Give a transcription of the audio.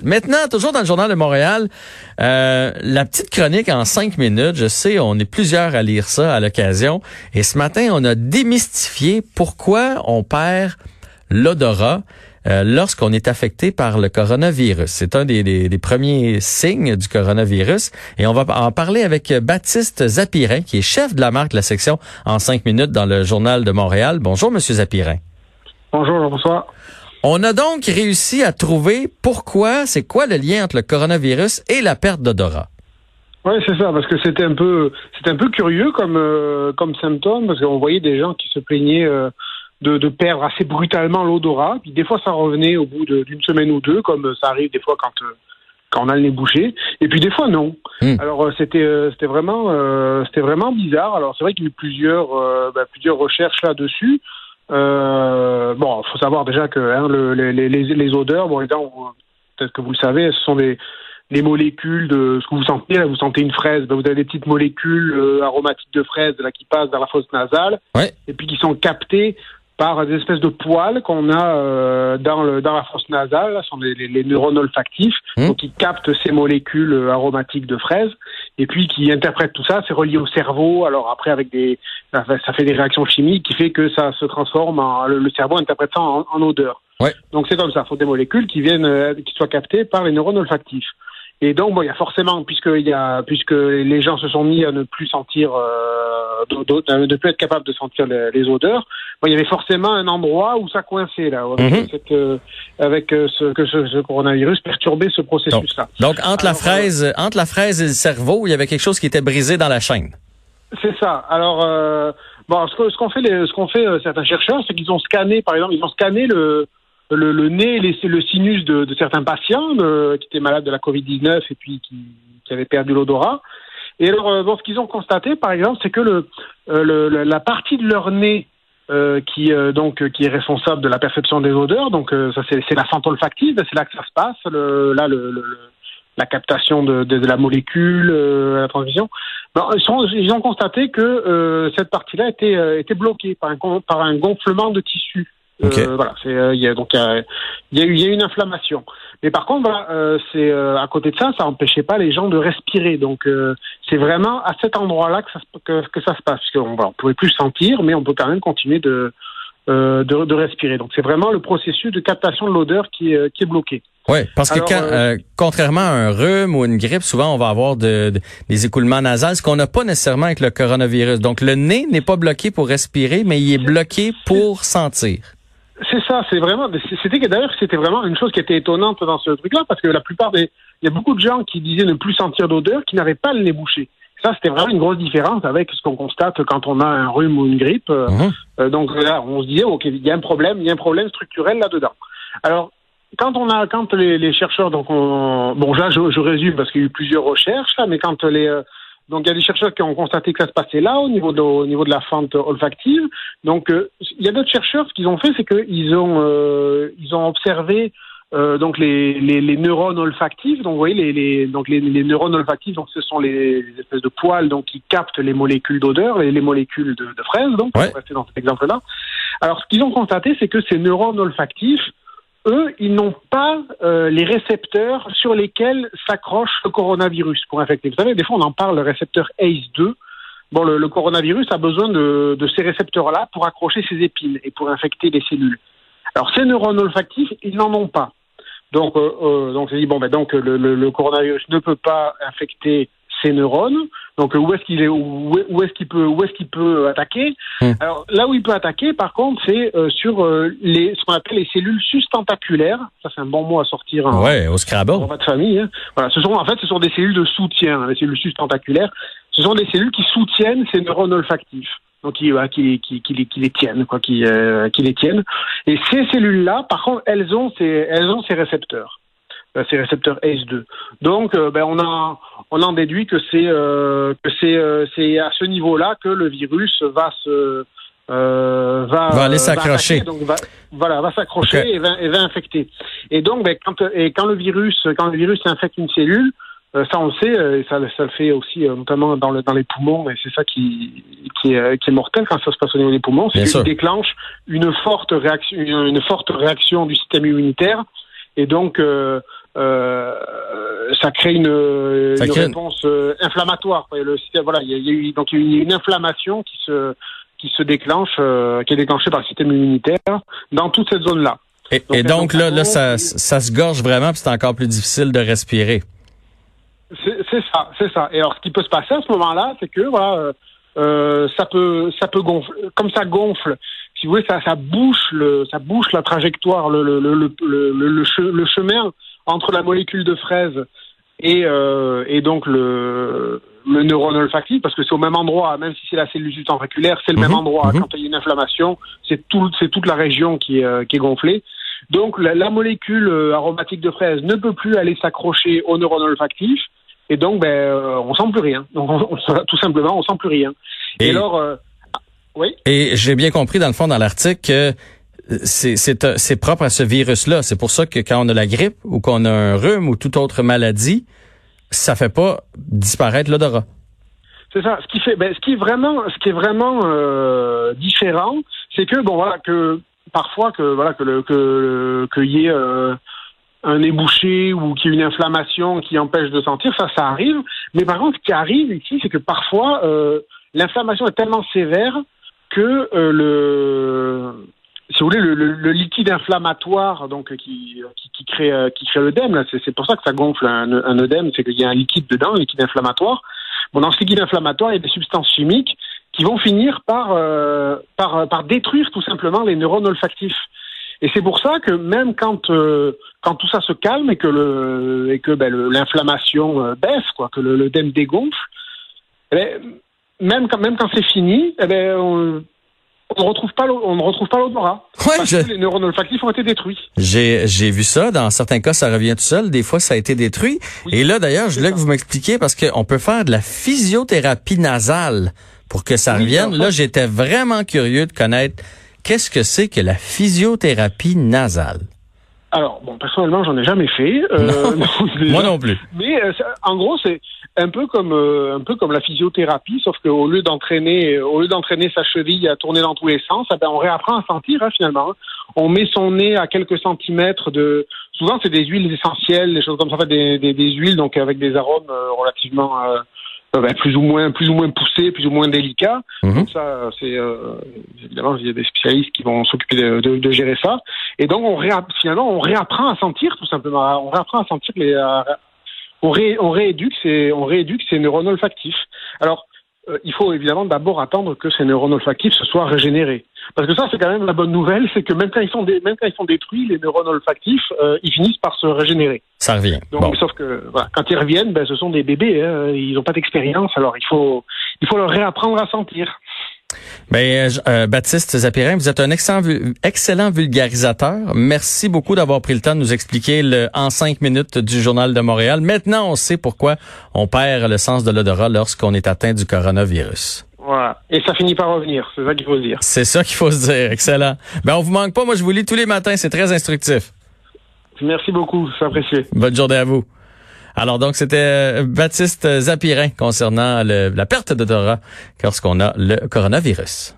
Maintenant, toujours dans le Journal de Montréal, euh, la petite chronique en cinq minutes. Je sais, on est plusieurs à lire ça à l'occasion. Et ce matin, on a démystifié pourquoi on perd l'odorat euh, lorsqu'on est affecté par le coronavirus. C'est un des, des, premiers signes du coronavirus. Et on va en parler avec Baptiste Zapirin, qui est chef de la marque de la section en cinq minutes dans le Journal de Montréal. Bonjour, Monsieur Zapirin. Bonjour, bonsoir. On a donc réussi à trouver pourquoi, c'est quoi le lien entre le coronavirus et la perte d'odorat. Oui, c'est ça, parce que c'était un peu, c'était un peu curieux comme euh, comme symptôme, parce qu'on voyait des gens qui se plaignaient euh, de, de, perdre assez brutalement l'odorat, puis des fois ça revenait au bout d'une semaine ou deux, comme ça arrive des fois quand euh, quand on a le nez bouché, et puis des fois non. Hmm. Alors c'était c'était vraiment c'était vraiment bizarre. Alors c'est vrai qu'il y a eu plusieurs ben, plusieurs recherches là-dessus. Euh, bon, faut savoir déjà que hein, le, les, les, les, odeurs, bon, peut-être que vous le savez, ce sont des les molécules de ce que vous sentez. Là, vous sentez une fraise, ben, vous avez des petites molécules euh, aromatiques de fraise là, qui passent dans la fosse nasale et puis qui sont captées par des espèces de poils qu'on a euh, dans, le, dans la fosse nasale, ce sont les, les, neurones olfactifs, mmh. donc qui captent ces molécules euh, aromatiques de fraise, et puis qui interprètent tout ça, c'est relié au cerveau, alors après avec des, ça fait des réactions chimiques qui fait que ça se transforme en, le, cerveau interprète ça en, en odeur. Ouais. Donc c'est comme ça, il faut des molécules qui viennent, euh, qui soient captées par les neurones olfactifs. Et donc, bon, il y a forcément, puisque, il y a, puisque les gens se sont mis à ne plus sentir, euh, de, ne plus être capables de sentir les, odeurs, bon, il y avait forcément un endroit où ça coinçait là, avec, mhm. cette, euh, avec euh, ce, que ce, coronavirus perturbait ce processus-là. Donc, entre la fraise, entre la fraise et le cerveau, il y avait quelque chose qui était brisé dans la chaîne. C'est ça. Alors, bon, ce qu'ont fait, ce qu'ont fait certains chercheurs, c'est qu'ils ont scanné, par exemple, ils ont scanné le le, nez, le sinus de, certains patients euh, qui étaient malades de la Covid-19 et puis qui, avaient perdu l'odorat. Et alors, euh, ce qu'ils ont constaté, par exemple, c'est que euh, la partie de leur nez qui donc qui est responsable de la perception des odeurs, donc ça c'est la fente olfactive, c'est là que ça se passe, là la captation de, la molécule, la transmission. ils, sont, ils, ont constaté que cette partie-là était, était bloquée par un, par un gonflement de tissu. Euh, voilà, c'est euh, il y a donc il y a, eu il y a une inflammation. Mais par contre, voilà, euh, c'est à côté de ça, ça empêchait pas les gens de respirer. Donc c'est vraiment à cet endroit-là que ça que, que ça se passe. Parce qu'on on pouvait plus sentir, mais on peut quand même continuer de de, de, respirer. Donc c'est vraiment le processus de captation de l'odeur qui est qui est bloqué. Oui, parce que quand, contrairement à un rhume ou une grippe, souvent on va avoir de, des écoulements nasales, ce qu'on n'a pas nécessairement avec le coronavirus. Donc le nez n'est pas bloqué pour respirer, mais il est bloqué pour sentir. C'est ça, c'est vraiment. C'était d'ailleurs c'était vraiment une chose qui était étonnante dans ce truc-là parce que la plupart des, il y a beaucoup de gens qui disaient ne plus sentir d'odeur, qui n'avaient pas le nez bouché. Ça, c'était vraiment une grosse différence avec ce qu'on constate quand on a un rhume ou une grippe. Mhm. Euh, donc là, on se disait, ok, il y a un problème, il y a un problème structurel là-dedans. Alors, quand on a, quand les, les chercheurs, donc on, bon, là, je, je résume parce qu'il y a eu plusieurs recherches, mais quand les euh, donc il y a des chercheurs qui ont constaté que ça se passait là au niveau de, au niveau de la fente olfactive. Donc euh, il y a d'autres chercheurs ce qu'ils ont fait c'est qu'ils ont euh, ils ont observé euh, donc les, les, les, neurones olfactifs. Donc vous voyez les, les donc les, les, neurones olfactifs donc ce sont les, espèces de poils donc qui captent les molécules d'odeur et les molécules de, de fraise donc ouais. rester dans cet exemple là. Alors ce qu'ils ont constaté c'est que ces neurones olfactifs eux, ils n'ont pas euh, les récepteurs sur lesquels s'accroche le coronavirus pour infecter. Vous savez, des fois, on en parle, le récepteur ACE2. Bon, le, coronavirus a besoin de, ces récepteurs-là pour accrocher ses épines et pour infecter les cellules. Alors, ces neurones olfactifs, ils n'en ont pas. Donc, euh, euh, donc, dit bon, ben donc le, coronavirus ne peut pas infecter ces neurones. Donc où est-ce qu'il est où, est-ce qu'il peut où est-ce qu'il peut attaquer hmm. Alors là où il peut attaquer, par contre, c'est euh, sur euh, les ce qu'on appelle les cellules sustentaculaires. Ça c'est un bon mot à sortir. En, ouais, au Scrabble. En de famille. Hein. Voilà, ce sont en fait ce sont des cellules de soutien, hein, les cellules sustentaculaires. Ce sont des cellules qui soutiennent ces neurones olfactifs donc qui, qui, qui, qui, les, qui les tiennent, quoi, qui, euh, qui les tiennent. Et ces cellules-là, par contre, elles ont ces, elles ont ces récepteurs. Euh, ces récepteurs ACE2. Donc, euh, ben, on, a, on en déduit que c'est euh, que c'est c'est à ce niveau-là que le virus va se va, va aller s'accrocher. Donc voilà, va s'accrocher et, va, et va infecter. Et donc, ben, quand et quand le virus quand le virus infecte une cellule, ça on le sait, et ça, ça le fait aussi notamment dans, le, dans les poumons, et c'est ça qui, qui, est, qui est mortel quand ça se passe au niveau des poumons, c'est qu'il déclenche une forte réaction, une, forte réaction du système immunitaire, et donc euh, ça crée une, une réponse inflammatoire. Le, voilà, il y, a, eu donc il y a une inflammation qui se qui se déclenche, qui est déclenchée par le système immunitaire dans toute cette zone-là. Et donc, là, là, ça, ça se gorge vraiment, puis c'est encore plus difficile de respirer. C'est ça, c'est ça. Et alors, ce qui peut se passer à ce moment-là, c'est que voilà, euh, ça peut, ça peut gonfler, comme ça gonfle. Si vous voulez, ça, ça bouche le, ça bouche la trajectoire, le, le, le chemin entre la molécule de fraise et, euh, et donc le, le neurone olfactif, parce que c'est au même endroit, même si c'est la cellule ventriculaire, c'est le même mhm. endroit. Mhm. Quand il y a une inflammation, c'est tout, c'est toute la région qui est, euh, qui est gonflée. Donc la, la, molécule euh, aromatique de fraise ne peut plus aller s'accrocher au neurone olfactif et donc, ben, euh, on sent plus rien. Donc, tout simplement, on sent plus rien. Et, alors, euh, oui. Et j'ai bien compris dans le fond dans l'article que c'est euh, c'est propre à ce virus-là. C'est pour ça que quand on a la grippe ou qu'on a un rhume ou toute autre maladie, ça fait pas disparaître l'odorat. C'est ça. Ce qui fait, ben, ce qui est vraiment, ce qui est vraiment euh, différent, c'est que bon voilà que parfois que voilà que le que qu'il y ait euh, un nez bouché ou qu'il y ait une inflammation qui empêche de sentir, ça, ça arrive. Mais par contre, ce qui arrive ici, c'est que parfois, euh, l'inflammation est tellement sévère que euh, le, si vous voulez, le, liquide inflammatoire, donc qui, qui, crée euh, qui crée l'œdème, c'est pour ça que ça gonfle un, un œdème, c'est qu'il y a un liquide dedans, un liquide inflammatoire. Bon, dans ce liquide inflammatoire, il y a des substances chimiques qui vont finir par, euh, par, par détruire tout simplement les neurones olfactifs. Et c'est pour ça que même quand euh, quand tout ça se calme et que le ben, l'inflammation euh, baisse, quoi, que le dégonfle, eh ben, même quand même quand c'est fini, eh ben, on, on ne retrouve pas on ne retrouve pas l'odorat ouais, parce que les neurones olfactifs ont été détruits. J'ai j'ai vu ça dans certains cas ça revient tout seul, des fois ça a été détruit. et là d'ailleurs, je voulais que vous m'expliquiez parce qu'on peut faire de la physiothérapie nasale pour que ça revienne. Là, j'étais vraiment curieux de connaître Qu'est-ce que c'est que la physiothérapie nasale? Alors, bon, personnellement, j'en ai jamais fait. Euh, Moi non plus. Mais euh, en gros, c'est un peu comme euh, un peu comme la physiothérapie, sauf qu'au lieu d'entraîner au lieu d'entraîner sa cheville à tourner dans tous les sens, eh ben, on réapprend à sentir hein, finalement. On met son nez à quelques centimètres de. Souvent, c'est des huiles essentielles, des choses comme ça, des, des, des huiles donc avec des arômes relativement euh, ben, plus ou moins plus ou moins poussé, plus ou moins délicat. Mhm. Donc ça, c'est euh, évidemment il y a des spécialistes qui vont s'occuper de, de, de, gérer ça. Et donc on finalement on réapprend à sentir tout simplement. On réapprend à sentir les on, ré, on rééduque ces on rééduque ces neurones olfactifs. Alors euh, il faut évidemment d'abord attendre que ces neurones olfactifs se soient régénérés. Parce que ça, c'est quand même la bonne nouvelle, c'est que même quand ils sont, même quand ils sont détruits, les neurones olfactifs, euh, ils finissent par se régénérer. Ça revient. Donc, sauf que voilà, quand ils reviennent, ben, ce sont des bébés, hein, ils n'ont pas d'expérience, alors il faut, il faut leur réapprendre à sentir. Ben, euh, Baptiste Zapirin, vous êtes un excellent, excellent vulgarisateur. Merci beaucoup d'avoir pris le temps de nous expliquer le en cinq minutes du Journal de Montréal. Maintenant, on sait pourquoi on perd le sens de l'odorat lorsqu'on est atteint du coronavirus. Voilà. Et ça finit par revenir. C'est ça qu'il faut se dire. C'est ça qu'il faut se dire. Excellent. Ben, on vous manque pas. Moi, je vous lis tous les matins. C'est très instructif. Merci beaucoup. C'est apprécié. Bonne journée à vous. Alors donc c'était euh, Baptiste Zapirin concernant la perte d'odorat lorsqu'on a le coronavirus.